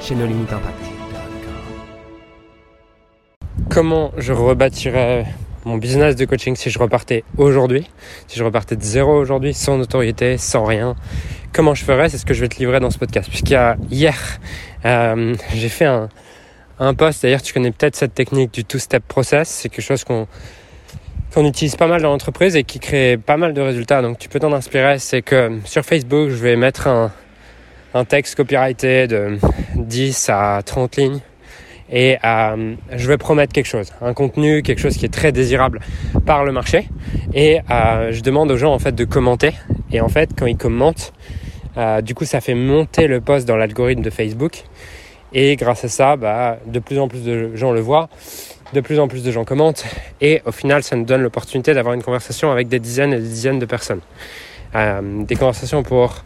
chez No Limit Impact. Comment je rebâtirais mon business de coaching si je repartais aujourd'hui, si je repartais de zéro aujourd'hui, sans notoriété, sans rien. Comment je ferais? C'est ce que je vais te livrer dans ce podcast. Puisqu'il y a hier, euh, j'ai fait un, un post. D'ailleurs, tu connais peut-être cette technique du two-step process. C'est quelque chose qu'on qu'on utilise pas mal dans l'entreprise et qui crée pas mal de résultats. Donc, tu peux t'en inspirer. C'est que sur Facebook, je vais mettre un, un texte copyrighté de 10 à 30 lignes. Et euh, je vais promettre quelque chose, un contenu, quelque chose qui est très désirable par le marché. Et euh, je demande aux gens en fait de commenter. Et en fait quand ils commentent euh, du coup ça fait monter le post dans l'algorithme de Facebook. Et grâce à ça bah, de plus en plus de gens le voient de plus en plus de gens commentent. Et au final ça nous donne l'opportunité d'avoir une conversation avec des dizaines et des dizaines de personnes. Des conversations pour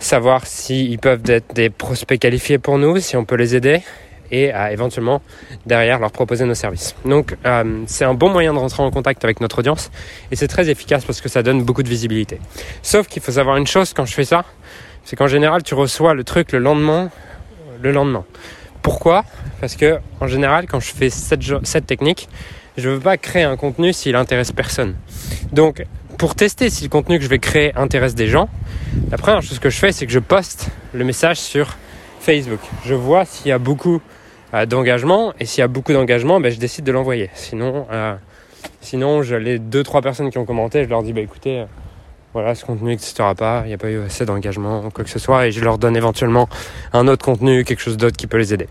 savoir s'ils peuvent être des prospects qualifiés pour nous, si on peut les aider et à éventuellement derrière leur proposer nos services. Donc euh, c'est un bon moyen de rentrer en contact avec notre audience et c'est très efficace parce que ça donne beaucoup de visibilité. Sauf qu'il faut savoir une chose quand je fais ça, c'est qu'en général tu reçois le truc le lendemain, le lendemain. Pourquoi? Parce que en général quand je fais cette, cette technique, je ne veux pas créer un contenu s'il intéresse personne. Donc pour tester si le contenu que je vais créer intéresse des gens, la première chose que je fais c'est que je poste le message sur Facebook. Je vois s'il y a beaucoup euh, d'engagement. Et s'il y a beaucoup d'engagement, ben, je décide de l'envoyer. Sinon, euh, sinon les deux trois personnes qui ont commenté, je leur dis bah écoutez, euh, voilà, ce contenu n'existera pas, il n'y a pas eu assez d'engagement, quoi que ce soit, et je leur donne éventuellement un autre contenu, quelque chose d'autre qui peut les aider.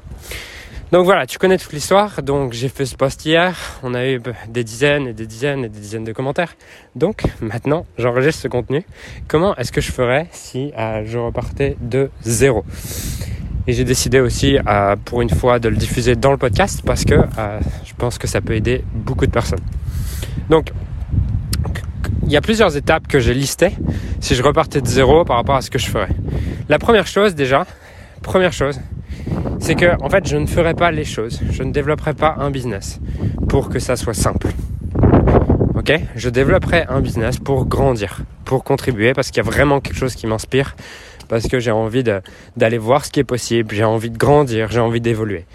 Donc voilà, tu connais toute l'histoire. Donc j'ai fait ce post hier. On a eu bah, des dizaines et des dizaines et des dizaines de commentaires. Donc maintenant, j'enregistre ce contenu. Comment est-ce que je ferais si je repartais de zéro? Et j'ai décidé aussi, euh, pour une fois, de le diffuser dans le podcast parce que euh, je pense que ça peut aider beaucoup de personnes. Donc, il y a plusieurs étapes que j'ai listées si je repartais de zéro par rapport à ce que je ferais. La première chose, déjà, première chose, c'est que en fait, je ne ferais pas les choses, je ne développerai pas un business pour que ça soit simple. Ok? Je développerai un business pour grandir, pour contribuer, parce qu'il y a vraiment quelque chose qui m'inspire parce que j'ai envie d'aller voir ce qui est possible, j'ai envie de grandir, j'ai envie d'évoluer.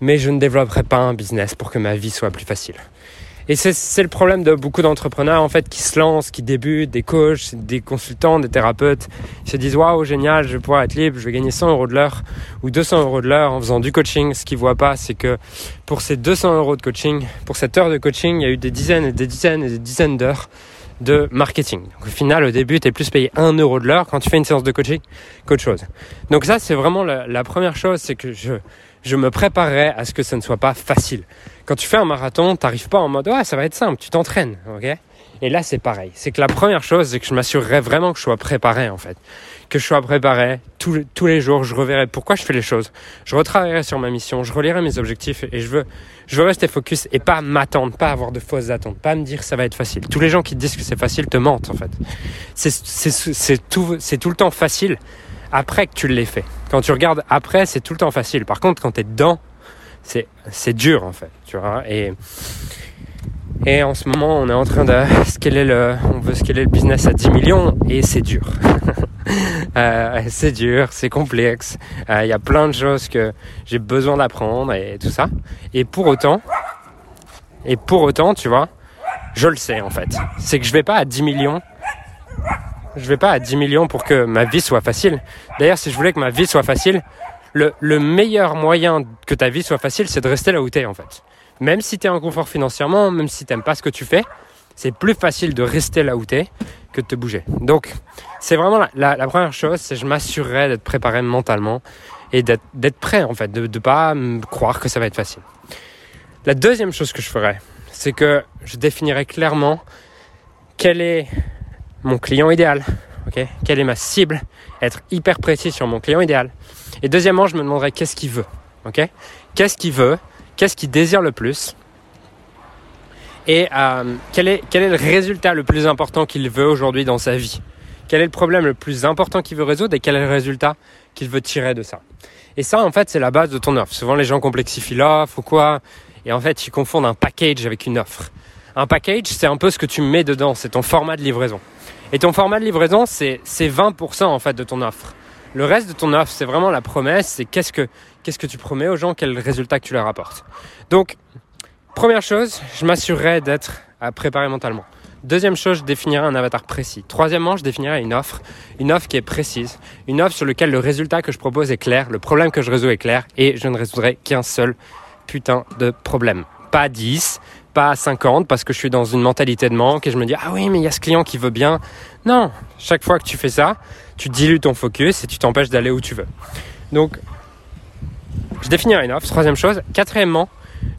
Mais je ne développerai pas un business pour que ma vie soit plus facile. Et c'est le problème de beaucoup d'entrepreneurs en fait qui se lancent, qui débutent, des coachs, des consultants, des thérapeutes. Ils se disent waouh génial, je vais pouvoir être libre, je vais gagner 100 euros de l'heure ou 200 euros de l'heure en faisant du coaching. Ce qu'ils voient pas, c'est que pour ces 200 euros de coaching, pour cette heure de coaching, il y a eu des dizaines et des dizaines et des dizaines d'heures de marketing. au final, au début, tu es plus payé 1 euro de l'heure quand tu fais une séance de coaching qu'autre chose. Donc ça, c'est vraiment la, première chose, c'est que je, je me préparerai à ce que ça ne soit pas facile. Quand tu fais un marathon, t'arrives pas en mode ouais ça va être simple, tu t'entraînes, ok? Et là c'est pareil. C'est que la première chose, c'est que je m'assurerai vraiment que je sois préparé en fait, que je sois préparé tous, les jours. Je reverrai pourquoi je fais les choses. Je retravaillerai sur ma mission, je relirai mes objectifs et je veux, je veux rester focus et pas m'attendre, pas avoir de fausses attentes, pas me dire ça va être facile. Tous les gens qui te disent que c'est facile te mentent en fait. C'est tout, c'est tout le temps facile après que tu l'aies fait. Quand tu regardes après, c'est tout le temps facile. Par contre, quand tu es dedans, c'est c'est dur en fait, tu vois. Et et en ce moment, on est en train de scaler le, on veut le business à 10 millions et c'est dur. euh, c'est dur, c'est complexe. Euh, il y a plein de choses que j'ai besoin d'apprendre et tout ça. Et pour autant, et pour autant, tu vois, je le sais en fait. C'est que je vais pas à 10 millions je vais pas à 10 millions pour que ma vie soit facile. D'ailleurs, si je voulais que ma vie soit facile, le, le meilleur moyen que ta vie soit facile, c'est de rester là où tu es en fait. Même si tu es en confort financièrement, même si tu pas ce que tu fais, c'est plus facile de rester là où tu es que de te bouger. Donc, c'est vraiment la, la, première chose, c'est je m'assurerai d'être préparé mentalement et d'être prêt en fait, de ne pas croire que ça va être facile. La deuxième chose que je ferai, c'est que je définirai clairement quel est mon client idéal. ok? Quelle est ma cible? Être hyper précis sur mon client idéal. Et deuxièmement, je me demanderai qu'est-ce qu'il veut. Ok? Qu'est-ce qu'il veut? Qu'est-ce qu'il désire le plus? Et euh, quel, est, quel est le résultat le plus important qu'il veut aujourd'hui dans sa vie? Quel est le problème le plus important qu'il veut résoudre et quel est le résultat qu'il veut tirer de ça? Et ça, en fait, c'est la base de ton offre. Souvent, les gens complexifient l'offre ou quoi. Et en fait, ils confondent un package avec une offre. Un package, c'est un peu ce que tu mets dedans, c'est ton format de livraison. Et ton format de livraison, c'est 20% en fait de ton offre. Le reste de ton offre, c'est vraiment la promesse, c'est qu'est-ce que, qu'est-ce que tu promets aux gens, quel résultat que tu leur apportes. Donc, première chose, je m'assurerai d'être préparé mentalement. Deuxième chose, je définirai un avatar précis. Troisièmement, je définirai une offre, une offre qui est précise, une offre sur laquelle le résultat que je propose est clair, le problème que je résous est clair et je ne résoudrai qu'un seul putain de problème. Pas 10, pas 50 parce que je suis dans une mentalité de manque et je me dis ah oui mais il y a ce client qui veut bien. Non, chaque fois que tu fais ça, tu dilues ton focus et tu t'empêches d'aller où tu veux. Donc, je définirai une offre, troisième chose. Quatrièmement,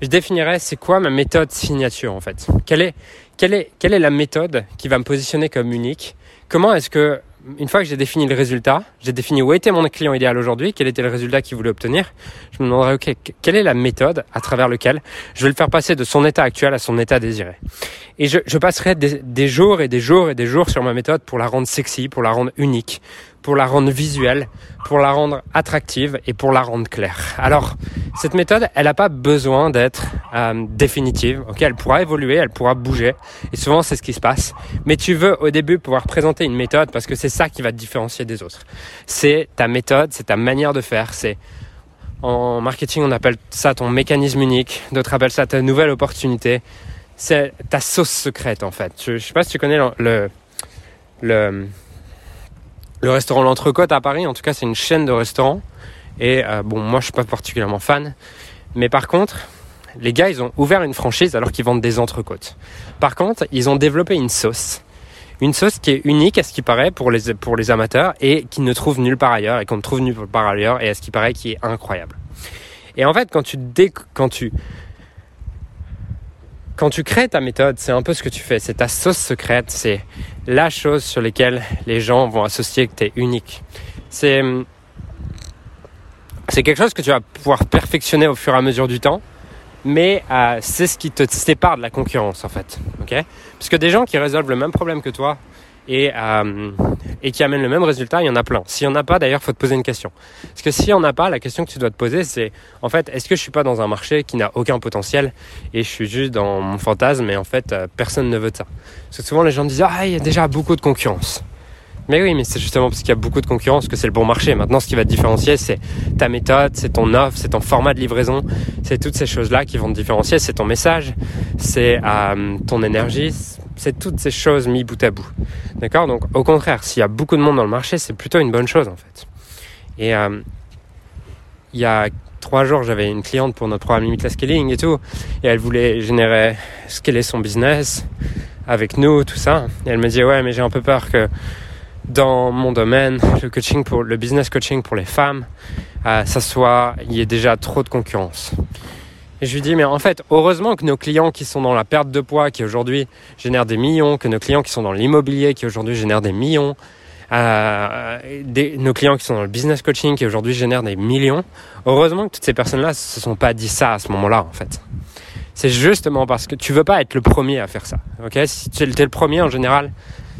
je définirai c'est quoi ma méthode signature en fait. Quelle est, quelle est, quelle est la méthode qui va me positionner comme unique? Comment est-ce que une fois que j'ai défini le résultat, j'ai défini où était mon client idéal aujourd'hui, quel était le résultat qu'il voulait obtenir, je me demanderai, OK, quelle est la méthode à travers laquelle je vais le faire passer de son état actuel à son état désiré. Et je, je passerai des, des, jours et des jours et des jours sur ma méthode pour la rendre sexy, pour la rendre unique, pour la rendre visuelle, pour la rendre attractive et pour la rendre claire. Alors, cette méthode, elle n'a pas besoin d'être euh, définitive. Ok, elle pourra évoluer, elle pourra bouger. Et souvent, c'est ce qui se passe. Mais tu veux au début pouvoir présenter une méthode parce que c'est ça qui va te différencier des autres. C'est ta méthode, c'est ta manière de faire, c'est en marketing, on appelle ça ton mécanisme unique. D'autres appellent ça ta nouvelle opportunité c'est ta sauce secrète en fait. Je, je sais pas si tu connais le, le, restaurant L'Entrecôte à Paris. En tout cas, c'est une chaîne de restaurants. Et euh, bon, moi, je suis pas particulièrement fan. Mais par contre, les gars, ils ont ouvert une franchise alors qu'ils vendent des entrecôtes. Par contre, ils ont développé une sauce. Une sauce qui est unique à ce qui paraît pour les, pour les amateurs et qui ne trouve nulle part ailleurs et qu'on ne trouve nulle part ailleurs et à ce qui paraît qui est incroyable. Et en fait, quand tu, quand tu quand tu crées ta méthode, c'est un peu ce que tu fais. C'est ta sauce secrète. C'est la chose sur laquelle les gens vont associer que tu es unique. C'est, c'est quelque chose que tu vas pouvoir perfectionner au fur et à mesure du temps. Mais euh, c'est ce qui te sépare de la concurrence en fait. ok? Parce que des gens qui résolvent le même problème que toi et, euh, et qui amènent le même résultat, il y en a plein. S'il n'y en a pas, d'ailleurs, faut te poser une question. Parce que s'il n'y en a pas, la question que tu dois te poser, c'est en fait, est-ce que je suis pas dans un marché qui n'a aucun potentiel et je suis juste dans mon fantasme et en fait, euh, personne ne veut de ça? Parce que souvent, les gens disent, ah, il y a déjà beaucoup de concurrence. Mais oui, mais c'est justement parce qu'il y a beaucoup de concurrence que c'est le bon marché. Maintenant, ce qui va te différencier, c'est ta méthode, c'est ton offre, c'est ton format de livraison, c'est toutes ces choses-là qui vont te différencier. C'est ton message, c'est euh, ton énergie, c'est toutes ces choses mis bout à bout. D'accord? Donc, au contraire, s'il y a beaucoup de monde dans le marché, c'est plutôt une bonne chose en fait. Et euh, il y a trois jours, j'avais une cliente pour notre programme Limitless Scaling et tout, et elle voulait générer, scaler son business avec nous, tout ça. Et elle me dit ouais, mais j'ai un peu peur que dans mon domaine, le coaching pour le business coaching pour les femmes, euh, ça soit il y ait déjà trop de concurrence. Je lui dis mais en fait, heureusement que nos clients qui sont dans la perte de poids, qui aujourd'hui génèrent des millions, que nos clients qui sont dans l'immobilier, qui aujourd'hui génèrent des millions, euh, nos clients qui sont dans le business coaching, qui aujourd'hui génèrent des millions, heureusement que toutes ces personnes-là se sont pas dit ça à ce moment-là en fait. C'est justement parce que tu veux pas être le premier à faire ça. Ok, si tu es le premier en général,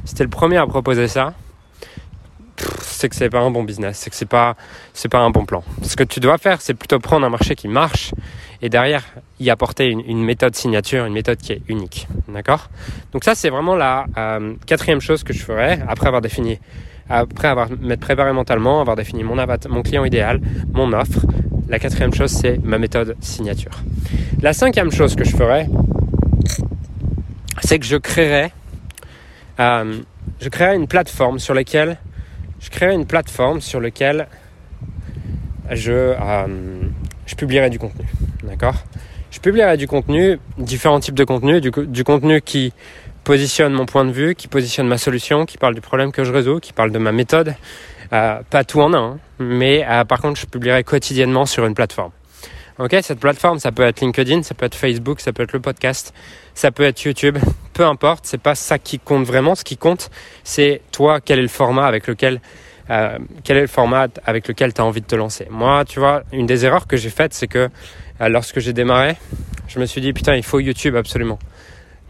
si tu es le premier à proposer ça, c'est que c'est pas un bon business, c'est que c'est pas c'est pas un bon plan. Ce que tu dois faire, c'est plutôt prendre un marché qui marche et derrière y apporter une, méthode signature, une méthode qui est unique, d'accord? Donc ça, c'est vraiment la euh, quatrième chose que je ferai après avoir défini, après avoir m'être préparé mentalement, avoir défini mon avatar, mon client idéal, mon offre. La quatrième chose, c'est ma méthode signature. La cinquième chose que je ferai, c'est que je créerai, euh, je créerai une plateforme sur laquelle je créerai une plateforme sur laquelle je, euh, je publierai du contenu. D'accord? Je publierai du contenu, différents types de contenu, du, contenu qui positionne mon point de vue, qui positionne ma solution, qui parle du problème que je résous, qui parle de ma méthode. Euh, pas tout en un, hein, mais euh, par contre, je publierai quotidiennement sur une plateforme. Ok, cette plateforme, ça peut être LinkedIn, ça peut être Facebook, ça peut être le podcast, ça peut être YouTube, peu importe, c'est pas ça qui compte vraiment. Ce qui compte, c'est toi, quel est le format avec lequel euh, quel est le format avec lequel tu as envie de te lancer. Moi, tu vois, une des erreurs que j'ai faites, c'est que euh, lorsque j'ai démarré, je me suis dit, putain, il faut YouTube absolument.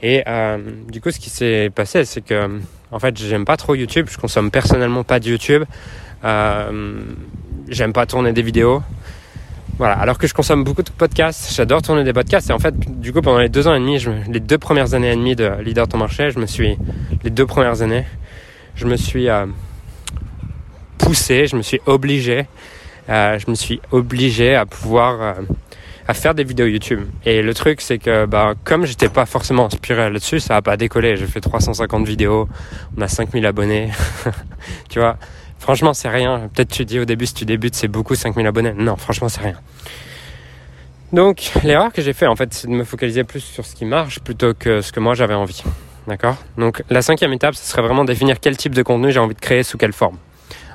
Et euh, du coup, ce qui s'est passé, c'est que, en fait, j'aime pas trop YouTube, je consomme personnellement pas de YouTube, j'aime pas tourner des vidéos. Voilà, alors que je consomme beaucoup de podcasts, j'adore tourner des podcasts. Et en fait, du coup, pendant les deux ans et demi, les deux premières années et demie de Leader Ton Marché, je me suis, les deux premières années, je me suis poussé, je me suis obligé, euh, je me suis obligé à pouvoir euh, à faire des vidéos YouTube. Et le truc, c'est que bah, comme j'étais pas forcément inspiré là-dessus, ça a pas décollé. J'ai fait 350 vidéos, on a 5000 abonnés. tu vois, franchement, c'est rien. Peut-être tu dis au début, si tu débutes, c'est beaucoup 5000 abonnés. Non, franchement, c'est rien. Donc, l'erreur que j'ai fait, en fait, c'est de me focaliser plus sur ce qui marche plutôt que ce que moi j'avais envie. D'accord? Donc, la cinquième étape, ce serait vraiment définir quel type de contenu j'ai envie de créer sous quelle forme.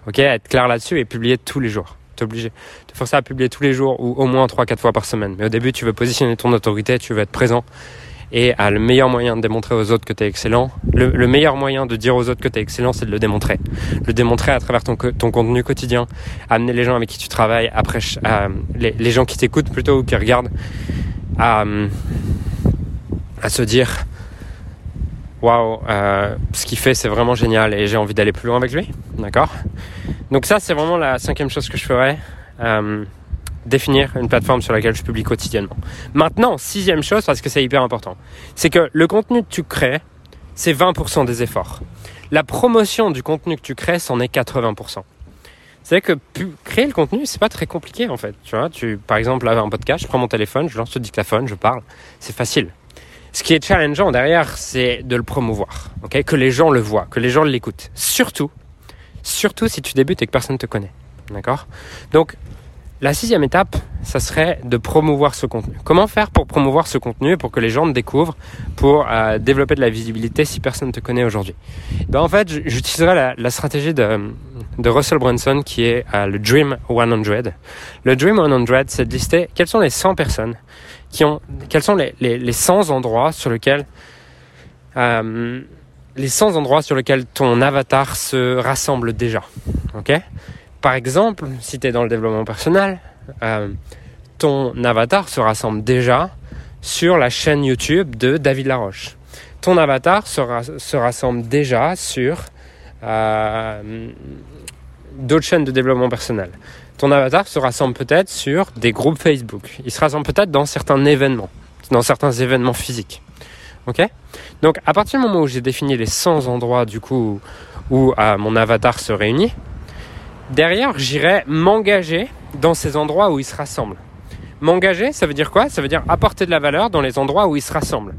Ok, être clair là-dessus et publier tous les jours. Obligé. Te forcer à publier tous les jours ou au moins 3-4 fois par semaine. Mais au début, tu veux positionner ton autorité, tu veux être présent. Et ah, le meilleur moyen de démontrer aux autres que tu es excellent, le, meilleur moyen de dire aux autres que tu es excellent, c'est de le démontrer. Le démontrer à travers ton, ton contenu quotidien, amener les gens avec qui tu travailles, après les, les, gens qui t'écoutent plutôt ou qui regardent, à, à se dire waouh, euh, ce qu'il fait c'est vraiment génial et j'ai envie d'aller plus loin avec lui. D'accord? Donc ça c'est vraiment la cinquième chose que je ferais. Euh, définir une plateforme sur laquelle je publie quotidiennement. Maintenant, sixième chose, parce que c'est hyper important, c'est que le contenu que tu crées, c'est 20% des efforts. La promotion du contenu que tu crées, c'en est 80%. C'est que créer le contenu, c'est pas très compliqué en fait. Tu vois, tu, par exemple, là, un podcast, je prends mon téléphone, je lance le dictaphone, je parle. C'est facile. Ce qui est challengeant derrière, c'est de le promouvoir, ok? Que les gens le voient, que les gens l'écoutent. Surtout, surtout si tu débutes et que personne ne te connaît, d'accord? Donc, la sixième étape, ça serait de promouvoir ce contenu. Comment faire pour promouvoir ce contenu, pour que les gens te découvrent, pour euh, développer de la visibilité si personne ne te connaît aujourd'hui? Ben, En fait, j'utiliserai la, stratégie de, Russell Brunson qui est euh, le Dream 100. Le Dream 100, c'est de lister quelles sont les 100 personnes qui ont, quels sont les, les, les 100 endroits sur lesquels euh, les 100 endroits sur lesquels ton avatar se rassemble déjà. Ok? Par exemple, si tu es dans le développement personnel, euh, ton avatar se rassemble déjà sur la chaîne YouTube de David Laroche. Ton avatar se, se rassemble déjà sur euh, d'autres chaînes de développement personnel ton avatar se rassemble peut-être sur des groupes Facebook. Il se rassemble peut-être dans certains événements, dans certains événements physiques. Ok? Donc à partir du moment où j'ai défini les 100 endroits du coup où euh, mon avatar se réunit, derrière j'irai m'engager dans ces endroits où il se rassemble. M'engager, ça veut dire quoi? Ça veut dire apporter de la valeur dans les endroits où il se rassemble.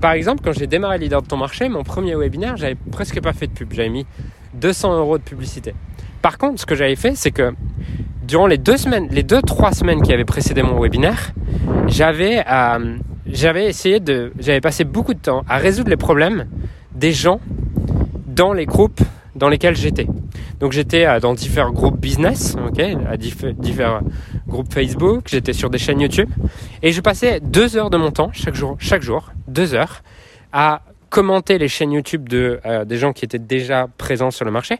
Par exemple, quand j'ai démarré Leader de ton marché, mon premier webinaire, j'avais presque pas fait de pub. J'avais mis 200 euros de publicité. Par contre, ce que j'avais fait, c'est que durant les deux semaines, les deux trois semaines qui avaient précédé mon webinaire, j'avais euh, j'avais essayé de, j'avais passé beaucoup de temps à résoudre les problèmes des gens dans les groupes dans lesquels j'étais. Donc j'étais euh, dans différents groupes business, ok, à différents groupes Facebook, j'étais sur des chaînes YouTube, et je passais deux heures de mon temps chaque jour, chaque jour, deux heures, à commenter les chaînes YouTube de euh, des gens qui étaient déjà présents sur le marché,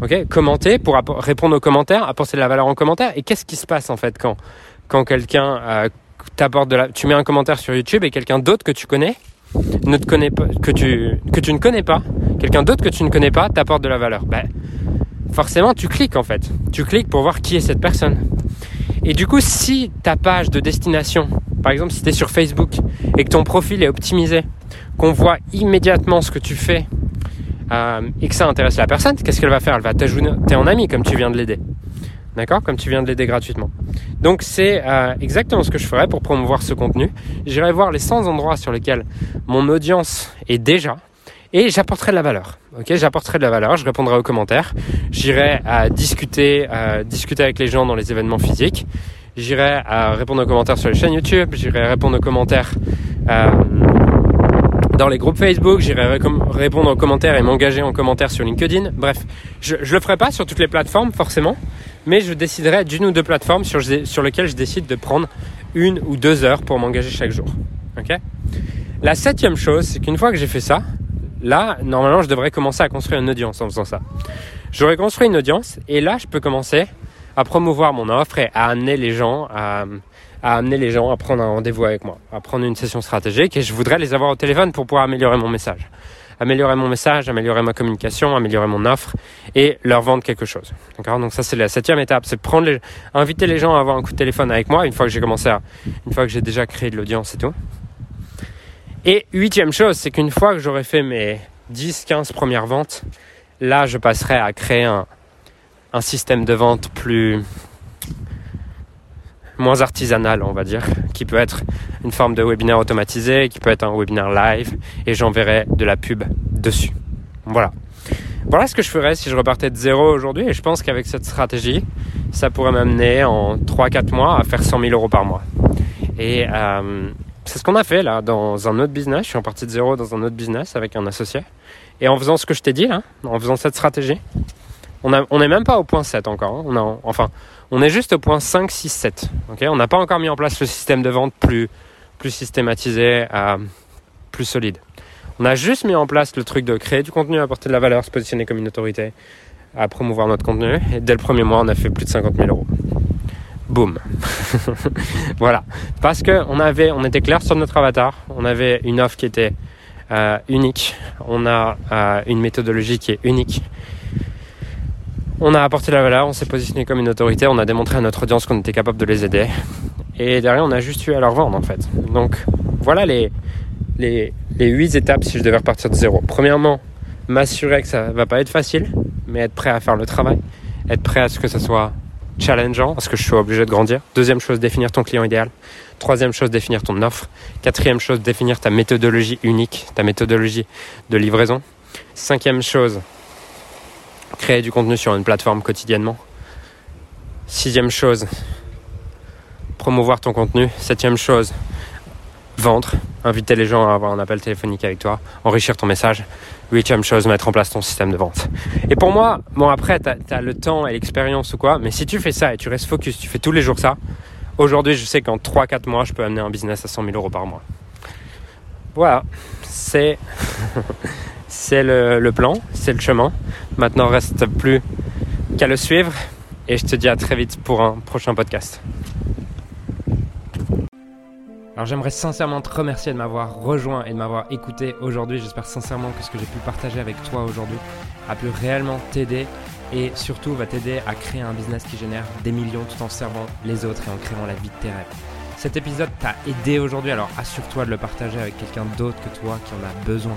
Ok, commenter pour répondre aux commentaires, apporter de la valeur en commentaire. Et qu'est-ce qui se passe en fait quand, quand quelqu'un euh, t'apporte de la, tu mets un commentaire sur YouTube et quelqu'un d'autre que tu connais ne te pas, que tu, que tu ne connais pas, quelqu'un d'autre que tu ne connais pas t'apporte de la valeur. Ben, forcément, tu cliques en fait. Tu cliques pour voir qui est cette personne. Et du coup, si ta page de destination, par exemple, si tu es sur Facebook et que ton profil est optimisé, qu'on voit immédiatement ce que tu fais euh, et que ça intéresse la personne, qu'est-ce qu'elle va faire? Elle va t'ajouter en ami comme tu viens de l'aider. D'accord? Comme tu viens de l'aider gratuitement. Donc c'est euh, exactement ce que je ferais pour promouvoir ce contenu. J'irai voir les 100 endroits sur lesquels mon audience est déjà et j'apporterai de la valeur. Ok, j'apporterai de la valeur, je répondrai aux commentaires, j'irai à discuter, discuter avec les gens dans les événements physiques, j'irai à répondre aux commentaires sur les chaînes YouTube, j'irai répondre aux commentaires euh, dans les groupes Facebook, j'irai répondre aux commentaires et m'engager en commentaire sur LinkedIn. Bref, je ne le ferai pas sur toutes les plateformes forcément, mais je déciderai d'une ou deux plateformes sur, lesquelles je décide de prendre une ou deux heures pour m'engager chaque jour. La septième chose, c'est qu'une fois que j'ai fait ça, là, normalement, je devrais commencer à construire une audience en faisant ça. J'aurais construit une audience et là, je peux commencer à promouvoir mon offre et à amener les gens à, amener les gens à prendre un rendez-vous avec moi, à prendre une session stratégique et je voudrais les avoir au téléphone pour pouvoir améliorer mon message. Améliorer mon message, améliorer ma communication, améliorer mon offre et leur vendre quelque chose. D'accord? Donc ça c'est la septième étape, c'est prendre les, inviter les gens à avoir un coup de téléphone avec moi une fois que j'ai commencé une fois que j'ai déjà créé de l'audience et tout. Et huitième chose, c'est qu'une fois que j'aurai fait mes 10-15 premières ventes, là je passerai à créer un système de vente plus moins artisanal, on va dire, qui peut être une forme de webinaire automatisé, qui peut être un webinaire live, et j'enverrai de la pub dessus. Voilà. Voilà ce que je ferais si je repartais de zéro aujourd'hui, et je pense qu'avec cette stratégie, ça pourrait m'amener en 3-4 mois à faire 100 000 euros par mois. Et euh, c'est ce qu'on a fait là dans un autre business. Je suis en partie de zéro dans un autre business avec un associé. Et en faisant ce que je t'ai dit, là, en faisant cette stratégie, on n'est même pas au point 7 encore. Hein. On a, enfin, on est juste au point 5, 6, 7. on n'a pas encore mis en place le système de vente plus, plus systématisé, euh, plus solide. On a juste mis en place le truc de créer du contenu, apporter de la valeur, se positionner comme une autorité, à promouvoir notre contenu. Et dès le premier mois, on a fait plus de 50 000 euros boum. voilà. Parce que on avait, on était clair sur notre avatar, on avait une offre qui était euh, unique, on a euh, une méthodologie qui est unique. On a apporté la valeur, on s'est positionné comme une autorité, on a démontré à notre audience qu'on était capable de les aider. Et derrière, on a juste eu à leur vendre en fait. Donc voilà les, les, les 8 étapes si je devais repartir de zéro. Premièrement, m'assurer que ça va pas être facile, mais être prêt à faire le travail, être prêt à ce que ça soit challengeant parce que je suis obligé de grandir. Deuxième chose, définir ton client idéal. Troisième chose, définir ton offre. Quatrième chose, définir ta méthodologie unique, ta méthodologie de livraison. Cinquième chose, créer du contenu sur une plateforme quotidiennement. Sixième chose, promouvoir ton contenu. Septième chose, vendre, inviter les gens à avoir un appel téléphonique avec toi, enrichir ton message. Huitième chose, mettre en place ton système de vente. Et pour moi, bon après, tu as, le temps et l'expérience ou quoi, mais si tu fais ça et tu restes focus, tu fais tous les jours ça, aujourd'hui je sais qu'en 3-4 mois, je peux amener un business à 100 000 euros par mois. Voilà, c'est c'est le, plan, c'est le chemin. Maintenant, reste plus qu'à le suivre et je te dis à très vite pour un prochain podcast. Alors j'aimerais sincèrement te remercier de m'avoir rejoint et de m'avoir écouté aujourd'hui. J'espère sincèrement que ce que j'ai pu partager avec toi aujourd'hui a pu réellement t'aider et surtout va t'aider à créer un business qui génère des millions tout en servant les autres et en créant la vie de tes rêves. Cet épisode t'a aidé aujourd'hui, alors assure-toi de le partager avec quelqu'un d'autre que toi qui en a besoin.